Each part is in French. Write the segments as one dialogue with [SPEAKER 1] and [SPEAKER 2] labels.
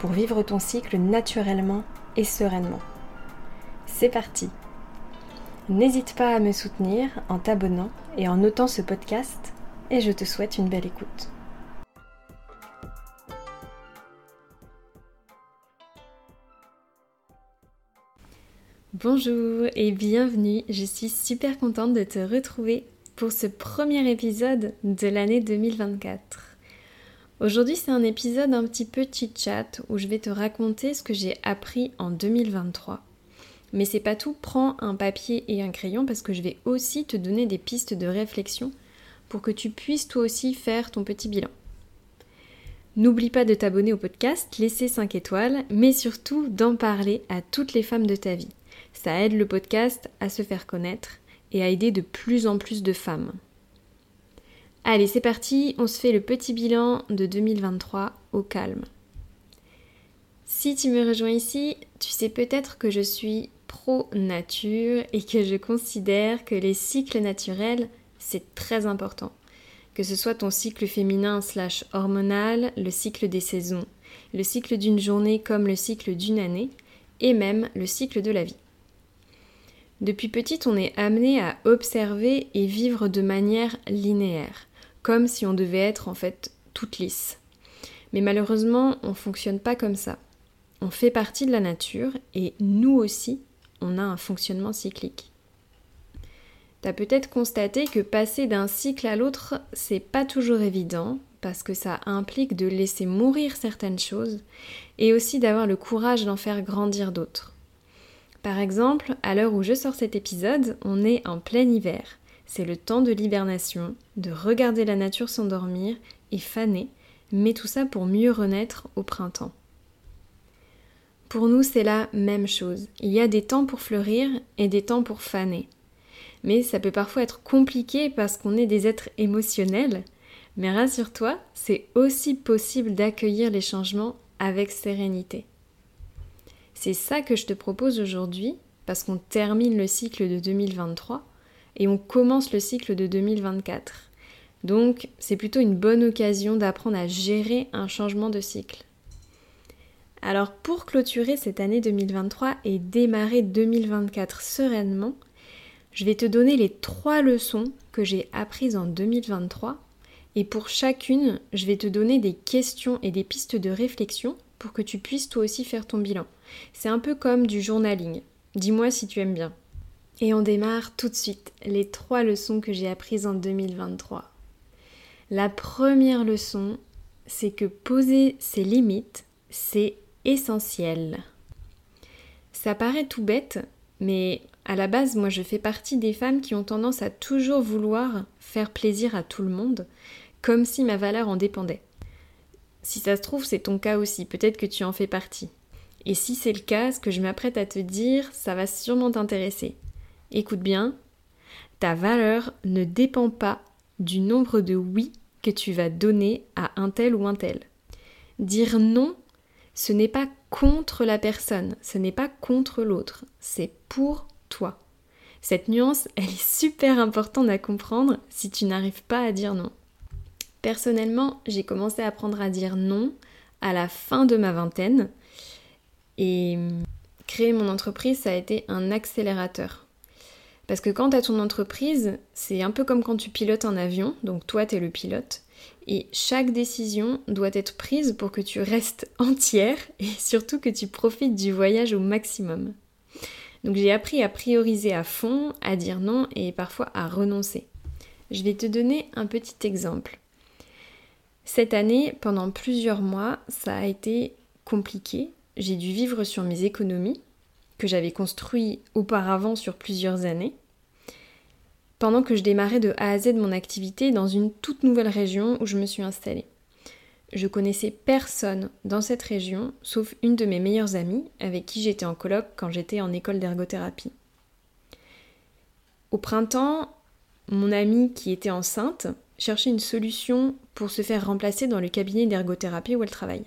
[SPEAKER 1] pour vivre ton cycle naturellement et sereinement. C'est parti N'hésite pas à me soutenir en t'abonnant et en notant ce podcast et je te souhaite une belle écoute. Bonjour et bienvenue, je suis super contente de te retrouver pour ce premier épisode de l'année 2024. Aujourd'hui, c'est un épisode un petit peu chit-chat où je vais te raconter ce que j'ai appris en 2023. Mais c'est pas tout, prends un papier et un crayon parce que je vais aussi te donner des pistes de réflexion pour que tu puisses toi aussi faire ton petit bilan. N'oublie pas de t'abonner au podcast, laisser 5 étoiles, mais surtout d'en parler à toutes les femmes de ta vie. Ça aide le podcast à se faire connaître et à aider de plus en plus de femmes. Allez, c'est parti, on se fait le petit bilan de 2023 au calme. Si tu me rejoins ici, tu sais peut-être que je suis pro-nature et que je considère que les cycles naturels, c'est très important. Que ce soit ton cycle féminin slash hormonal, le cycle des saisons, le cycle d'une journée comme le cycle d'une année, et même le cycle de la vie. Depuis petite, on est amené à observer et vivre de manière linéaire comme si on devait être en fait toute lisse. Mais malheureusement, on ne fonctionne pas comme ça. On fait partie de la nature et nous aussi, on a un fonctionnement cyclique. T'as peut-être constaté que passer d'un cycle à l'autre, c'est pas toujours évident parce que ça implique de laisser mourir certaines choses et aussi d'avoir le courage d'en faire grandir d'autres. Par exemple, à l'heure où je sors cet épisode, on est en plein hiver c'est le temps de l'hibernation, de regarder la nature s'endormir et faner, mais tout ça pour mieux renaître au printemps. Pour nous, c'est la même chose. Il y a des temps pour fleurir et des temps pour faner. Mais ça peut parfois être compliqué parce qu'on est des êtres émotionnels. Mais rassure-toi, c'est aussi possible d'accueillir les changements avec sérénité. C'est ça que je te propose aujourd'hui, parce qu'on termine le cycle de 2023 et on commence le cycle de 2024. Donc c'est plutôt une bonne occasion d'apprendre à gérer un changement de cycle. Alors pour clôturer cette année 2023 et démarrer 2024 sereinement, je vais te donner les trois leçons que j'ai apprises en 2023 et pour chacune, je vais te donner des questions et des pistes de réflexion pour que tu puisses toi aussi faire ton bilan. C'est un peu comme du journaling. Dis-moi si tu aimes bien. Et on démarre tout de suite les trois leçons que j'ai apprises en 2023. La première leçon, c'est que poser ses limites, c'est essentiel. Ça paraît tout bête, mais à la base, moi je fais partie des femmes qui ont tendance à toujours vouloir faire plaisir à tout le monde, comme si ma valeur en dépendait. Si ça se trouve, c'est ton cas aussi, peut-être que tu en fais partie. Et si c'est le cas, ce que je m'apprête à te dire, ça va sûrement t'intéresser. Écoute bien, ta valeur ne dépend pas du nombre de oui que tu vas donner à un tel ou un tel. Dire non, ce n'est pas contre la personne, ce n'est pas contre l'autre, c'est pour toi. Cette nuance, elle est super importante à comprendre si tu n'arrives pas à dire non. Personnellement, j'ai commencé à apprendre à dire non à la fin de ma vingtaine et créer mon entreprise, ça a été un accélérateur parce que quand tu as ton entreprise, c'est un peu comme quand tu pilotes un avion, donc toi tu es le pilote, et chaque décision doit être prise pour que tu restes entière et surtout que tu profites du voyage au maximum. Donc j'ai appris à prioriser à fond, à dire non et parfois à renoncer. Je vais te donner un petit exemple. Cette année, pendant plusieurs mois, ça a été compliqué. J'ai dû vivre sur mes économies que j'avais construit auparavant sur plusieurs années, pendant que je démarrais de A à Z mon activité dans une toute nouvelle région où je me suis installée. je connaissais personne dans cette région, sauf une de mes meilleures amies avec qui j'étais en colloque quand j'étais en école d'ergothérapie. Au printemps, mon amie qui était enceinte cherchait une solution pour se faire remplacer dans le cabinet d'ergothérapie où elle travaille.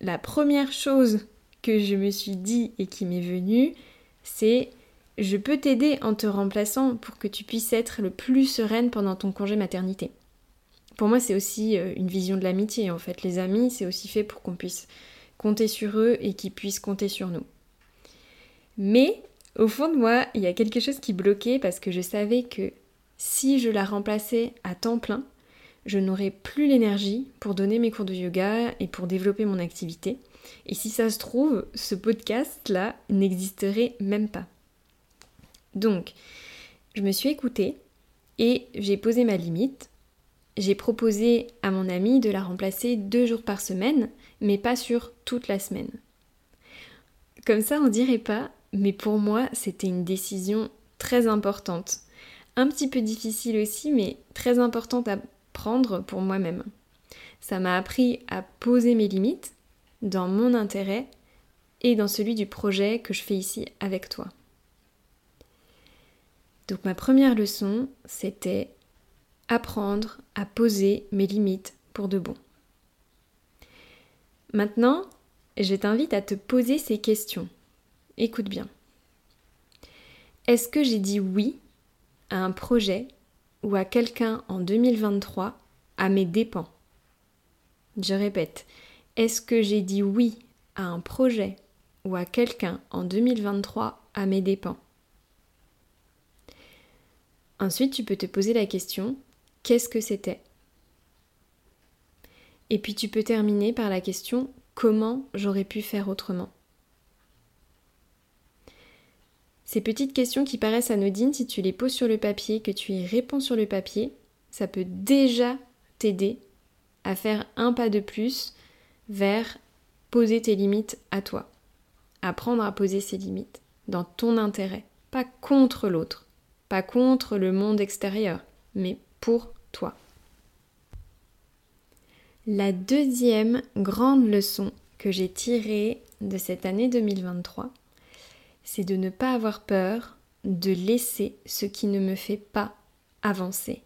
[SPEAKER 1] La première chose que je me suis dit et qui m'est venue, c'est je peux t'aider en te remplaçant pour que tu puisses être le plus sereine pendant ton congé maternité. Pour moi, c'est aussi euh, une vision de l'amitié en fait. Les amis, c'est aussi fait pour qu'on puisse compter sur eux et qu'ils puissent compter sur nous. Mais au fond de moi, il y a quelque chose qui bloquait parce que je savais que si je la remplaçais à temps plein, je n'aurais plus l'énergie pour donner mes cours de yoga et pour développer mon activité. Et si ça se trouve, ce podcast-là n'existerait même pas. Donc, je me suis écoutée et j'ai posé ma limite. J'ai proposé à mon ami de la remplacer deux jours par semaine, mais pas sur toute la semaine. Comme ça, on dirait pas, mais pour moi, c'était une décision très importante. Un petit peu difficile aussi, mais très importante à prendre pour moi-même. Ça m'a appris à poser mes limites dans mon intérêt et dans celui du projet que je fais ici avec toi. Donc ma première leçon, c'était apprendre à poser mes limites pour de bon. Maintenant, je t'invite à te poser ces questions. Écoute bien. Est-ce que j'ai dit oui à un projet ou à quelqu'un en 2023 à mes dépens? Je répète, est-ce que j'ai dit oui à un projet ou à quelqu'un en 2023 à mes dépens? Ensuite, tu peux te poser la question, qu'est-ce que c'était? Et puis tu peux terminer par la question, comment j'aurais pu faire autrement? Ces petites questions qui paraissent anodines, si tu les poses sur le papier, que tu y réponds sur le papier, ça peut déjà t'aider à faire un pas de plus vers poser tes limites à toi. Apprendre à poser ses limites dans ton intérêt, pas contre l'autre, pas contre le monde extérieur, mais pour toi. La deuxième grande leçon que j'ai tirée de cette année 2023, c'est de ne pas avoir peur de laisser ce qui ne me fait pas avancer.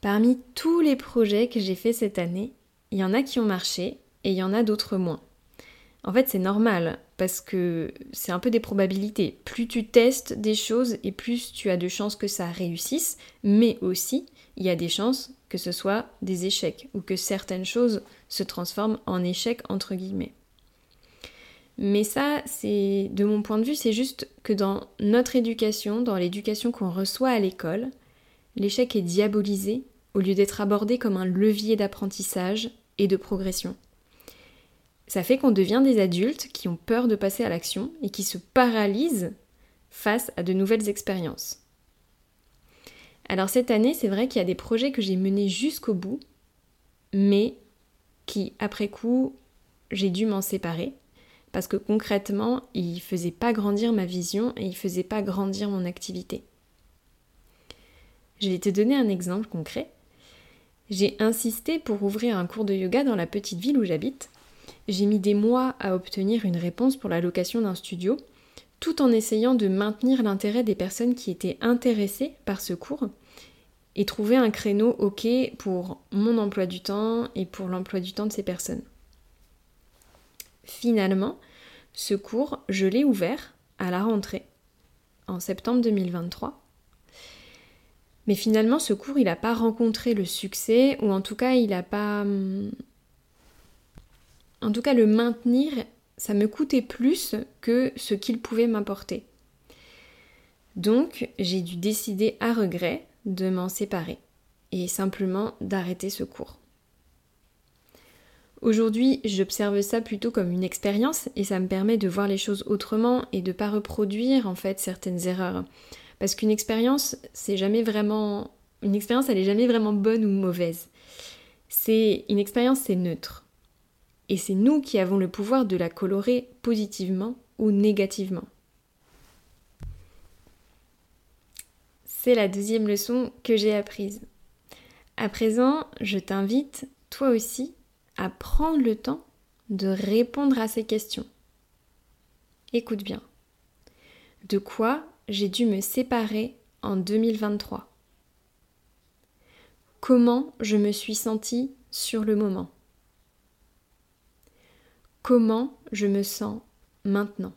[SPEAKER 1] Parmi tous les projets que j'ai fait cette année, il y en a qui ont marché et il y en a d'autres moins. En fait, c'est normal parce que c'est un peu des probabilités. Plus tu testes des choses et plus tu as de chances que ça réussisse, mais aussi il y a des chances que ce soit des échecs ou que certaines choses se transforment en échecs entre guillemets. Mais ça, c'est de mon point de vue, c'est juste que dans notre éducation, dans l'éducation qu'on reçoit à l'école, l'échec est diabolisé au lieu d'être abordé comme un levier d'apprentissage et de progression. Ça fait qu'on devient des adultes qui ont peur de passer à l'action et qui se paralysent face à de nouvelles expériences. Alors cette année, c'est vrai qu'il y a des projets que j'ai menés jusqu'au bout, mais qui, après coup, j'ai dû m'en séparer, parce que concrètement, ils ne faisaient pas grandir ma vision et ils ne faisaient pas grandir mon activité. Je vais te donner un exemple concret. J'ai insisté pour ouvrir un cours de yoga dans la petite ville où j'habite, j'ai mis des mois à obtenir une réponse pour la location d'un studio, tout en essayant de maintenir l'intérêt des personnes qui étaient intéressées par ce cours et trouver un créneau OK pour mon emploi du temps et pour l'emploi du temps de ces personnes. Finalement, ce cours, je l'ai ouvert à la rentrée, en septembre 2023. Mais finalement, ce cours, il n'a pas rencontré le succès, ou en tout cas, il n'a pas hum, en tout cas, le maintenir, ça me coûtait plus que ce qu'il pouvait m'apporter. Donc, j'ai dû décider à regret de m'en séparer et simplement d'arrêter ce cours. Aujourd'hui, j'observe ça plutôt comme une expérience et ça me permet de voir les choses autrement et de ne pas reproduire en fait certaines erreurs. Parce qu'une expérience, c'est jamais vraiment une expérience, elle est jamais vraiment bonne ou mauvaise. C'est une expérience, c'est neutre et c'est nous qui avons le pouvoir de la colorer positivement ou négativement. C'est la deuxième leçon que j'ai apprise. À présent, je t'invite toi aussi, à prendre le temps de répondre à ces questions. Écoute bien. De quoi j'ai dû me séparer en 2023 Comment je me suis sentie sur le moment? Comment je me sens maintenant?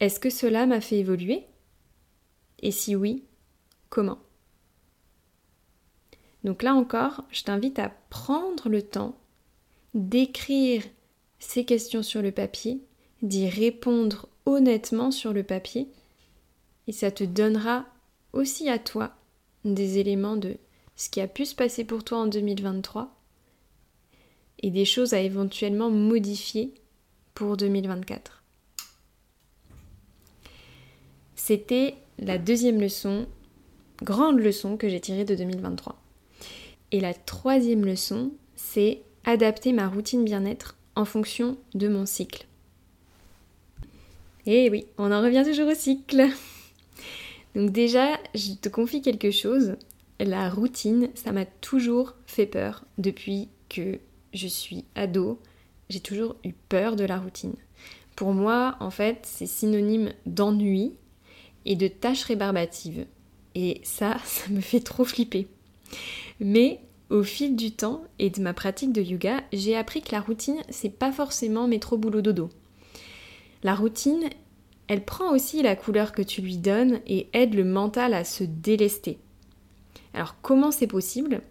[SPEAKER 1] Est-ce que cela m'a fait évoluer? Et si oui, comment? Donc là encore, je t'invite à prendre le temps d'écrire ces questions sur le papier, d'y répondre honnêtement sur le papier, et ça te donnera aussi à toi des éléments de ce qui a pu se passer pour toi en 2023 et des choses à éventuellement modifier pour 2024. C'était la deuxième leçon, grande leçon que j'ai tirée de 2023. Et la troisième leçon, c'est adapter ma routine bien-être en fonction de mon cycle. Et oui, on en revient toujours au cycle. Donc déjà, je te confie quelque chose. La routine, ça m'a toujours fait peur depuis que je suis ado. J'ai toujours eu peur de la routine. Pour moi, en fait, c'est synonyme d'ennui et de tâches rébarbatives. Et ça, ça me fait trop flipper. Mais au fil du temps et de ma pratique de yoga, j'ai appris que la routine, c'est pas forcément métro boulot dodo. La routine, elle prend aussi la couleur que tu lui donnes et aide le mental à se délester. Alors comment c'est possible?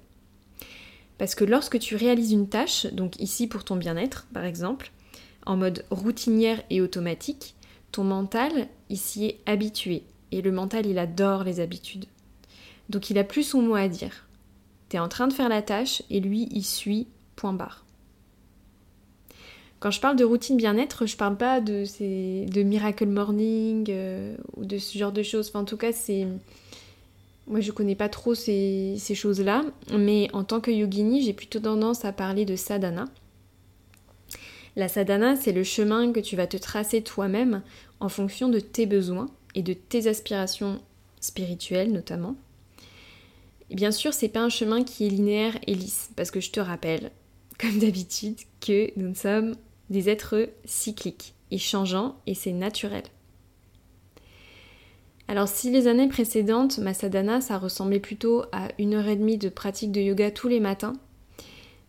[SPEAKER 1] Parce que lorsque tu réalises une tâche, donc ici pour ton bien-être par exemple, en mode routinière et automatique, ton mental ici est habitué. Et le mental, il adore les habitudes. Donc il a plus son mot à dire. T'es en train de faire la tâche et lui, il suit, point barre. Quand je parle de routine bien-être, je parle pas de, ces, de Miracle Morning euh, ou de ce genre de choses. Enfin, en tout cas, c'est. Moi, je connais pas trop ces, ces choses-là, mais en tant que yogini, j'ai plutôt tendance à parler de sadhana. La sadhana, c'est le chemin que tu vas te tracer toi-même en fonction de tes besoins et de tes aspirations spirituelles notamment. Bien sûr, c'est pas un chemin qui est linéaire et lisse, parce que je te rappelle, comme d'habitude, que nous sommes des êtres cycliques et changeants, et c'est naturel. Alors si les années précédentes, ma sadhana, ça ressemblait plutôt à une heure et demie de pratique de yoga tous les matins,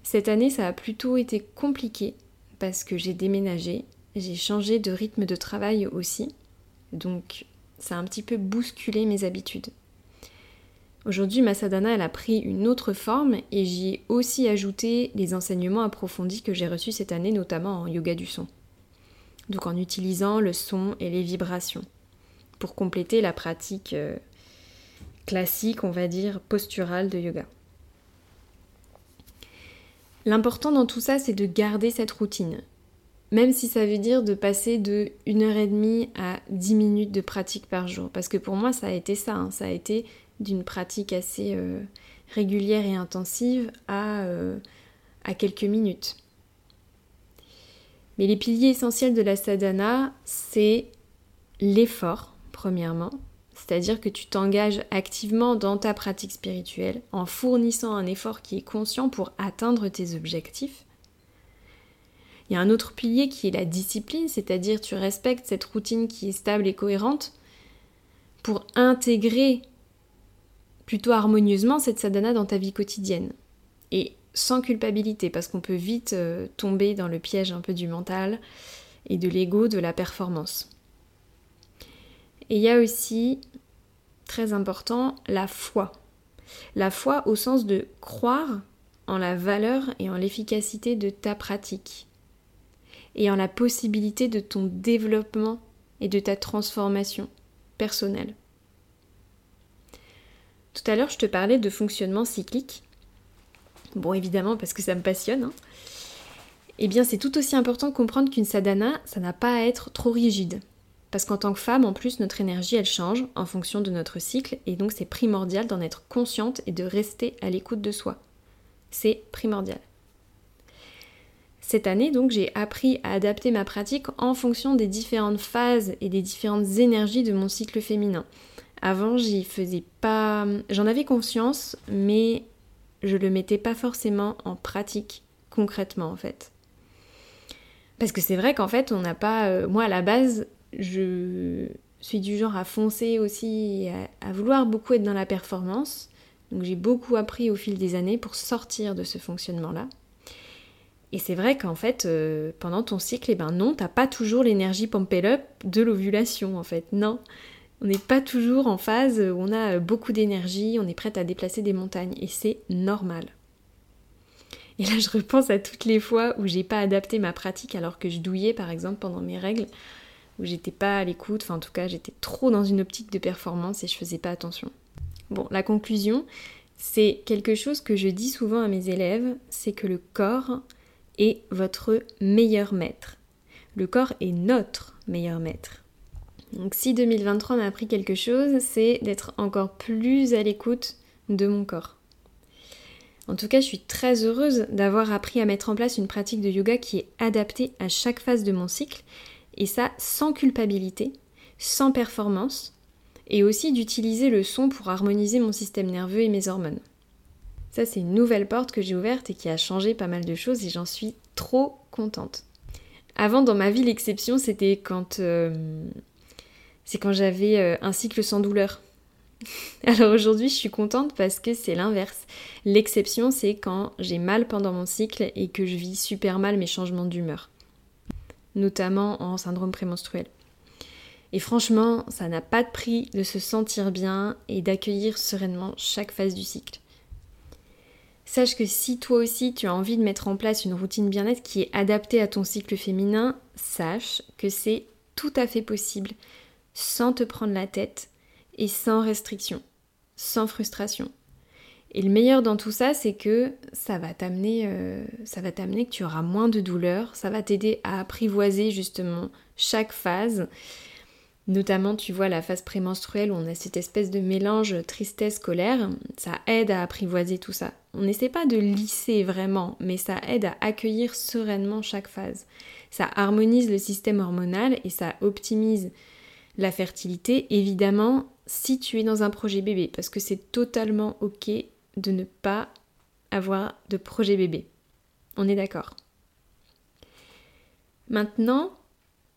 [SPEAKER 1] cette année, ça a plutôt été compliqué parce que j'ai déménagé, j'ai changé de rythme de travail aussi, donc ça a un petit peu bousculé mes habitudes. Aujourd'hui, ma sadhana, elle a pris une autre forme et j'y ai aussi ajouté les enseignements approfondis que j'ai reçus cette année, notamment en yoga du son. Donc en utilisant le son et les vibrations pour compléter la pratique euh, classique, on va dire, posturale de yoga. L'important dans tout ça, c'est de garder cette routine. Même si ça veut dire de passer de 1h30 à 10 minutes de pratique par jour. Parce que pour moi, ça a été ça. Hein. Ça a été d'une pratique assez euh, régulière et intensive à, euh, à quelques minutes. Mais les piliers essentiels de la sadhana, c'est l'effort, premièrement, c'est-à-dire que tu t'engages activement dans ta pratique spirituelle en fournissant un effort qui est conscient pour atteindre tes objectifs. Il y a un autre pilier qui est la discipline, c'est-à-dire tu respectes cette routine qui est stable et cohérente pour intégrer plutôt harmonieusement cette sadhana dans ta vie quotidienne. Et sans culpabilité, parce qu'on peut vite euh, tomber dans le piège un peu du mental et de l'ego, de la performance. Et il y a aussi, très important, la foi. La foi au sens de croire en la valeur et en l'efficacité de ta pratique, et en la possibilité de ton développement et de ta transformation personnelle. Tout à l'heure, je te parlais de fonctionnement cyclique. Bon, évidemment, parce que ça me passionne. Hein. Eh bien, c'est tout aussi important de comprendre qu'une sadhana, ça n'a pas à être trop rigide. Parce qu'en tant que femme, en plus, notre énergie, elle change en fonction de notre cycle, et donc c'est primordial d'en être consciente et de rester à l'écoute de soi. C'est primordial. Cette année, donc, j'ai appris à adapter ma pratique en fonction des différentes phases et des différentes énergies de mon cycle féminin. Avant, j'y faisais pas. J'en avais conscience, mais je le mettais pas forcément en pratique concrètement en fait. Parce que c'est vrai qu'en fait, on n'a pas. Euh, moi, à la base, je suis du genre à foncer aussi, à, vouloir beaucoup être dans la performance. Donc j'ai beaucoup appris au fil des années pour sortir de ce fonctionnement-là. Et c'est vrai qu'en fait, euh, pendant ton cycle, eh ben non, t'as pas toujours l'énergie pump up de l'ovulation en fait. Non, on n'est pas toujours en phase où on a beaucoup d'énergie, on est prête à déplacer des montagnes et c'est normal. Et là, je repense à toutes les fois où j'ai pas adapté ma pratique alors que je douillais par exemple pendant mes règles, où j'étais pas à l'écoute, enfin en tout cas, j'étais trop dans une optique de performance et je faisais pas attention. Bon, la conclusion, c'est quelque chose que je dis souvent à mes élèves, c'est que le corps est votre meilleur maître. Le corps est notre meilleur maître. Donc si 2023 m'a appris quelque chose, c'est d'être encore plus à l'écoute de mon corps. En tout cas, je suis très heureuse d'avoir appris à mettre en place une pratique de yoga qui est adaptée à chaque phase de mon cycle, et ça sans culpabilité, sans performance, et aussi d'utiliser le son pour harmoniser mon système nerveux et mes hormones. Ça, c'est une nouvelle porte que j'ai ouverte et qui a changé pas mal de choses et j'en suis trop contente. Avant, dans ma vie, l'exception, c'était quand, euh, c'est quand j'avais euh, un cycle sans douleur. Alors aujourd'hui, je suis contente parce que c'est l'inverse. L'exception, c'est quand j'ai mal pendant mon cycle et que je vis super mal mes changements d'humeur, notamment en syndrome prémenstruel. Et franchement, ça n'a pas de prix de se sentir bien et d'accueillir sereinement chaque phase du cycle. Sache que si toi aussi tu as envie de mettre en place une routine bien-être qui est adaptée à ton cycle féminin, sache que c'est tout à fait possible sans te prendre la tête et sans restriction, sans frustration. Et le meilleur dans tout ça, c'est que ça va t'amener, euh, ça va t'amener que tu auras moins de douleur, ça va t'aider à apprivoiser justement chaque phase Notamment, tu vois, la phase prémenstruelle où on a cette espèce de mélange tristesse-colère, ça aide à apprivoiser tout ça. On n'essaie pas de lisser vraiment, mais ça aide à accueillir sereinement chaque phase. Ça harmonise le système hormonal et ça optimise la fertilité, évidemment, si tu es dans un projet bébé, parce que c'est totalement ok de ne pas avoir de projet bébé. On est d'accord. Maintenant,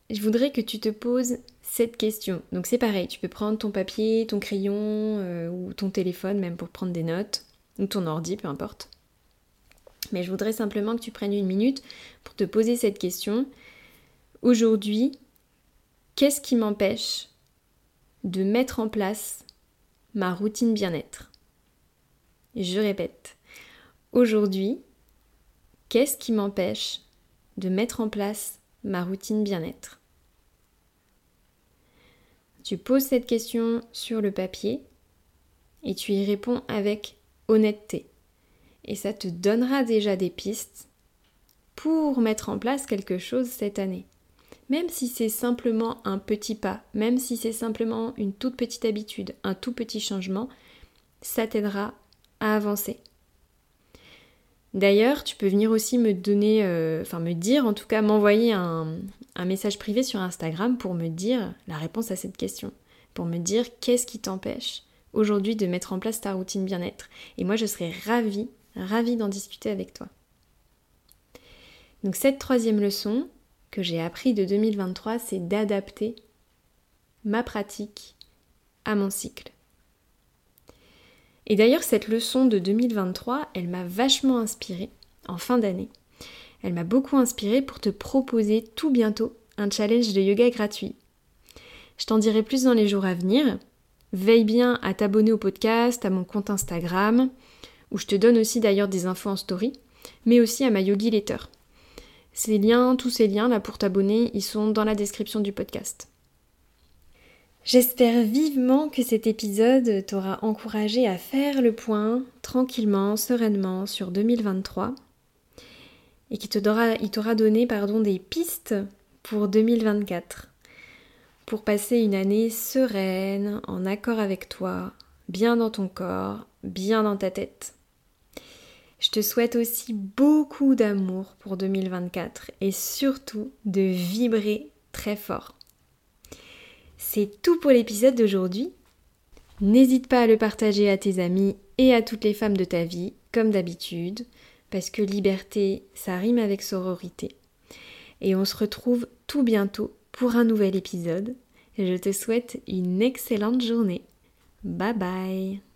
[SPEAKER 1] je voudrais que tu te poses cette question. Donc c'est pareil, tu peux prendre ton papier, ton crayon euh, ou ton téléphone même pour prendre des notes, ou ton ordi, peu importe. Mais je voudrais simplement que tu prennes une minute pour te poser cette question. Aujourd'hui, qu'est-ce qui m'empêche de mettre en place ma routine bien-être? Je répète, aujourd'hui, qu'est-ce qui m'empêche de mettre en place ma routine bien-être? Tu poses cette question sur le papier et tu y réponds avec honnêteté. Et ça te donnera déjà des pistes pour mettre en place quelque chose cette année. Même si c'est simplement un petit pas, même si c'est simplement une toute petite habitude, un tout petit changement, ça t'aidera à avancer. D'ailleurs, tu peux venir aussi me donner, euh, enfin me dire, en tout cas m'envoyer un, un, message privé sur Instagram pour me dire la réponse à cette question, pour me dire qu'est-ce qui t'empêche aujourd'hui de mettre en place ta routine bien-être. Et moi, je serais ravie, ravie d'en discuter avec toi. Donc cette troisième leçon que j'ai appris de 2023, c'est d'adapter ma pratique à mon cycle. Et d'ailleurs, cette leçon de 2023, elle m'a vachement inspirée en fin d'année. Elle m'a beaucoup inspirée pour te proposer tout bientôt un challenge de yoga gratuit. Je t'en dirai plus dans les jours à venir. Veille bien à t'abonner au podcast, à mon compte Instagram, où je te donne aussi d'ailleurs des infos en story, mais aussi à ma Yogi Letter. Ces liens, tous ces liens là pour t'abonner, ils sont dans la description du podcast. J'espère vivement que cet épisode t'aura encouragé à faire le point tranquillement, sereinement sur 2023 et qu'il t'aura donné pardon, des pistes pour 2024 pour passer une année sereine, en accord avec toi, bien dans ton corps, bien dans ta tête. Je te souhaite aussi beaucoup d'amour pour 2024 et surtout de vibrer très fort. C'est tout pour l'épisode d'aujourd'hui. N'hésite pas à le partager à tes amis et à toutes les femmes de ta vie comme d'habitude, parce que liberté, ça rime avec sororité. Et on se retrouve tout bientôt pour un nouvel épisode. Je te souhaite une excellente journée. Bye bye